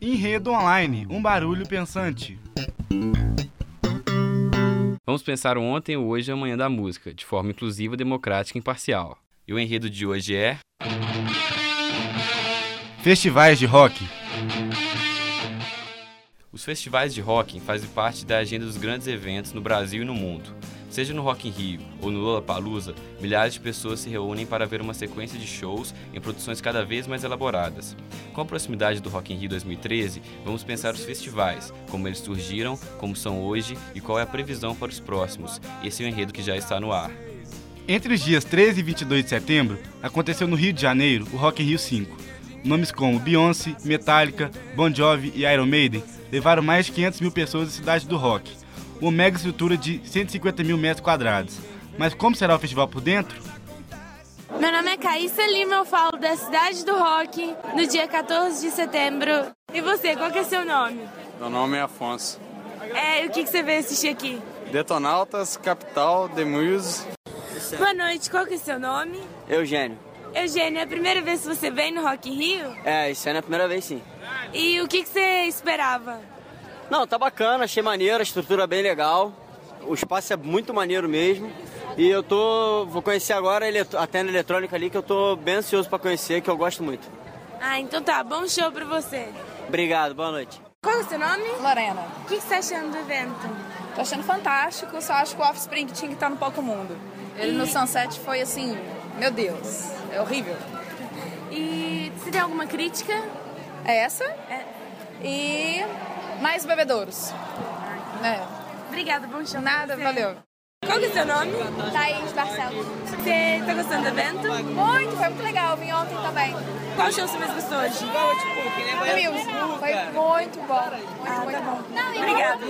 Enredo online, um barulho pensante. Vamos pensar o ontem, o hoje e amanhã da música, de forma inclusiva, democrática e imparcial. E o enredo de hoje é. Festivais de rock. Os festivais de rock fazem parte da agenda dos grandes eventos no Brasil e no mundo. Seja no Rock in Rio ou no Lollapalooza, milhares de pessoas se reúnem para ver uma sequência de shows em produções cada vez mais elaboradas. Com a proximidade do Rock in Rio 2013, vamos pensar os festivais, como eles surgiram, como são hoje e qual é a previsão para os próximos. Esse é o enredo que já está no ar. Entre os dias 13 e 22 de setembro, aconteceu no Rio de Janeiro o Rock in Rio 5. Nomes como Beyoncé, Metallica, Bon Jovi e Iron Maiden levaram mais de 500 mil pessoas à cidade do rock, uma mega estrutura de 150 mil metros quadrados. Mas como será o festival por dentro? Meu nome é Caíssa Lima, eu falo da Cidade do Rock, no dia 14 de setembro. E você, qual que é seu nome? Meu nome é Afonso. É, o que, que você veio assistir aqui? Detonautas, Capital, The Muse. Boa noite, qual que é seu nome? Eugênio. Eugênio, é a primeira vez que você vem no Rock in Rio? É, isso é a primeira vez sim. E o que, que você esperava? Não, tá bacana, achei maneiro, a estrutura é bem legal. O espaço é muito maneiro mesmo. E eu tô. Vou conhecer agora a tenda eletrônica ali que eu tô bem ansioso para conhecer, que eu gosto muito. Ah, então tá, bom show pra você. Obrigado, boa noite. Qual é o seu nome? Lorena. O que, que você tá achando do evento? Tô achando fantástico, só acho que o Offspring tinha que estar no palco mundo. Ele e... no Sunset foi assim, meu Deus, é horrível. E você tem alguma crítica? É essa. É. E mais bebedouros. É. Obrigada, bom show. Nada, valeu. Qual que é o seu nome? Thaís Barcelos. Você tá gostando do evento? Muito, foi muito legal. Vim ontem também. Qual show você mais gostou hoje? The Music. Foi muito bom. Muito, ah, muito tá bom. Obrigada.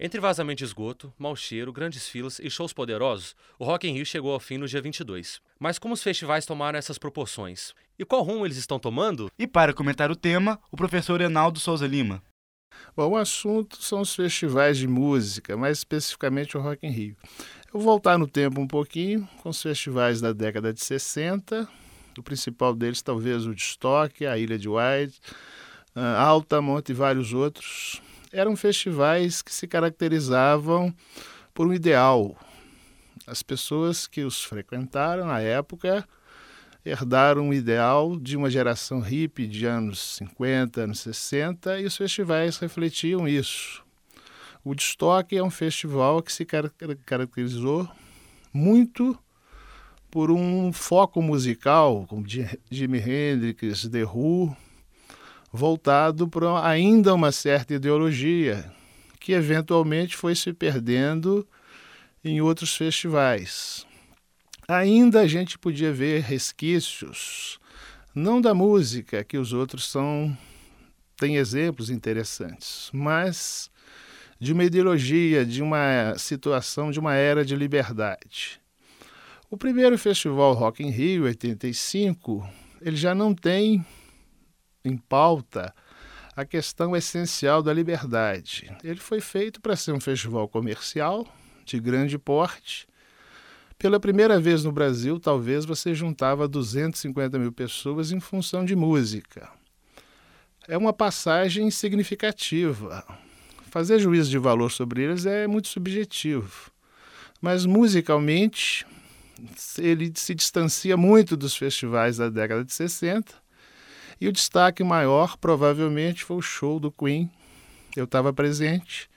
Entre vazamento de esgoto, mau cheiro, grandes filas e shows poderosos, o Rock in Rio chegou ao fim no dia 22. Mas como os festivais tomaram essas proporções? E qual rumo eles estão tomando? E para comentar o tema, o professor Enaldo Souza Lima. Bom, o assunto são os festivais de música, mais especificamente o Rock in Rio. Eu vou voltar no tempo um pouquinho, com os festivais da década de 60, o principal deles talvez o de Stock, a Ilha de White, Altamont e vários outros. Eram festivais que se caracterizavam por um ideal. As pessoas que os frequentaram na época herdaram um ideal de uma geração hippie de anos 50, anos 60, e os festivais refletiam isso. O Woodstock é um festival que se caracterizou muito por um foco musical, como Jimi Hendrix, The Who, voltado para ainda uma certa ideologia, que eventualmente foi se perdendo em outros festivais ainda a gente podia ver resquícios, não da música, que os outros são têm exemplos interessantes, mas de uma ideologia, de uma situação, de uma era de liberdade. O primeiro festival Rock in Rio, 85, ele já não tem em pauta a questão essencial da liberdade. Ele foi feito para ser um festival comercial de grande porte, pela primeira vez no Brasil, talvez você juntava 250 mil pessoas em função de música. É uma passagem significativa. Fazer juízo de valor sobre eles é muito subjetivo. Mas musicalmente, ele se distancia muito dos festivais da década de 60. E o destaque maior, provavelmente, foi o show do Queen. Eu estava presente.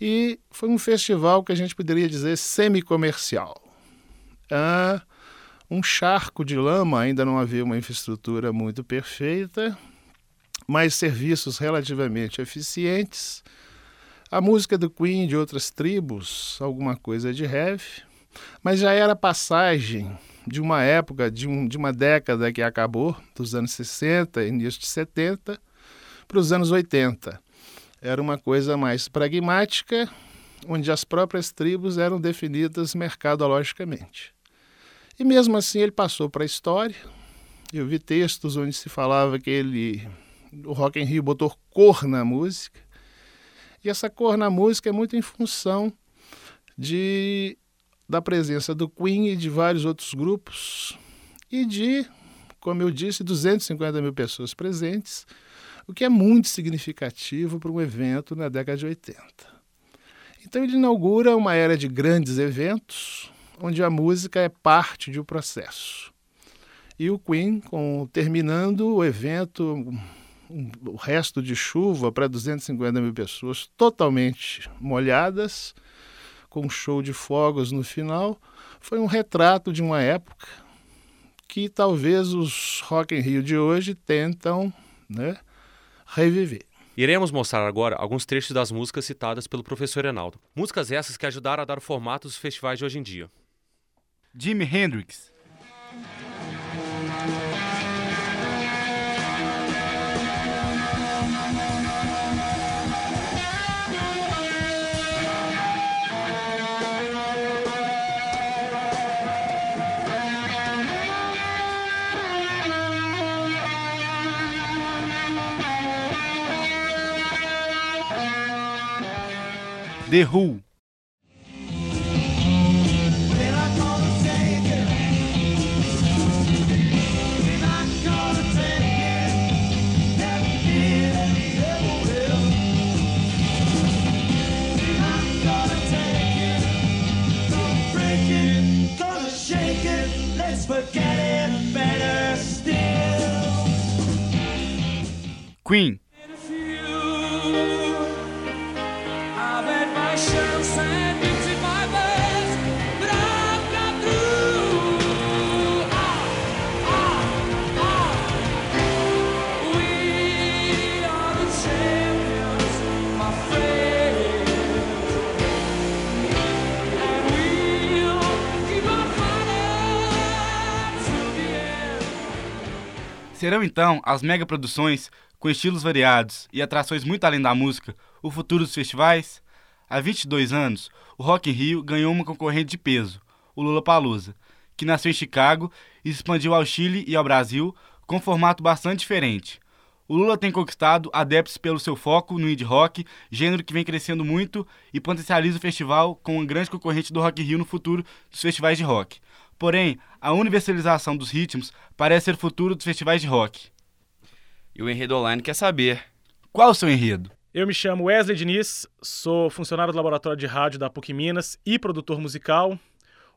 E foi um festival que a gente poderia dizer semi-comercial ah, um charco de lama, ainda não havia uma infraestrutura muito perfeita, mas serviços relativamente eficientes. A música do Queen de outras tribos, alguma coisa de heavy, mas já era passagem de uma época, de, um, de uma década que acabou, dos anos 60, início de 70, para os anos 80. Era uma coisa mais pragmática, onde as próprias tribos eram definidas mercadologicamente. E mesmo assim ele passou para a história. Eu vi textos onde se falava que ele, o Rock in Rio botou cor na música. E essa cor na música é muito em função de da presença do Queen e de vários outros grupos e de, como eu disse, 250 mil pessoas presentes, o que é muito significativo para um evento na década de 80. Então ele inaugura uma era de grandes eventos, onde a música é parte de um processo. E o Queen, com, terminando o evento, um, o resto de chuva para 250 mil pessoas totalmente molhadas, com um show de fogos no final, foi um retrato de uma época que talvez os Rock in Rio de hoje tentam né, reviver. Iremos mostrar agora alguns trechos das músicas citadas pelo professor Enaldo. Músicas essas que ajudaram a dar o formato dos festivais de hoje em dia. Jimi Hendrix. The Who. sense, but it better still. Queen Serão então as mega produções com estilos variados e atrações muito além da música o futuro dos festivais? Há 22 anos, o Rock in Rio ganhou uma concorrente de peso, o Lollapalooza, que nasceu em Chicago e se expandiu ao Chile e ao Brasil com um formato bastante diferente. O Lula tem conquistado adeptos pelo seu foco no indie rock, gênero que vem crescendo muito e potencializa o festival como um grande concorrente do Rock in Rio no futuro dos festivais de rock. Porém, a universalização dos ritmos parece ser o futuro dos festivais de rock. E o Enredo Online quer saber. Qual o seu enredo? Eu me chamo Wesley Diniz, sou funcionário do Laboratório de Rádio da PUC Minas e produtor musical.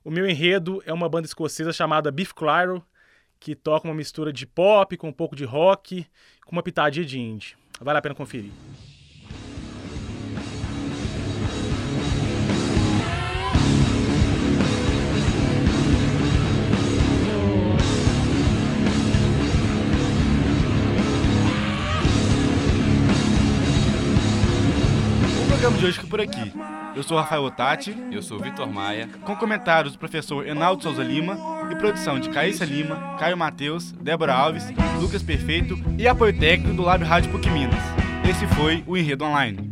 O meu enredo é uma banda escocesa chamada Beef Clyro, que toca uma mistura de pop com um pouco de rock, com uma pitadinha de indie. Vale a pena conferir. Programa de hoje fica por aqui. Eu sou Rafael Otati. Eu sou Vitor Maia. Com comentários do professor Enaldo Souza Lima e produção de Caíssa Lima, Caio Matheus, Débora Alves, Lucas Perfeito e apoio técnico do Lab Rádio PUC Minas. Esse foi o Enredo Online.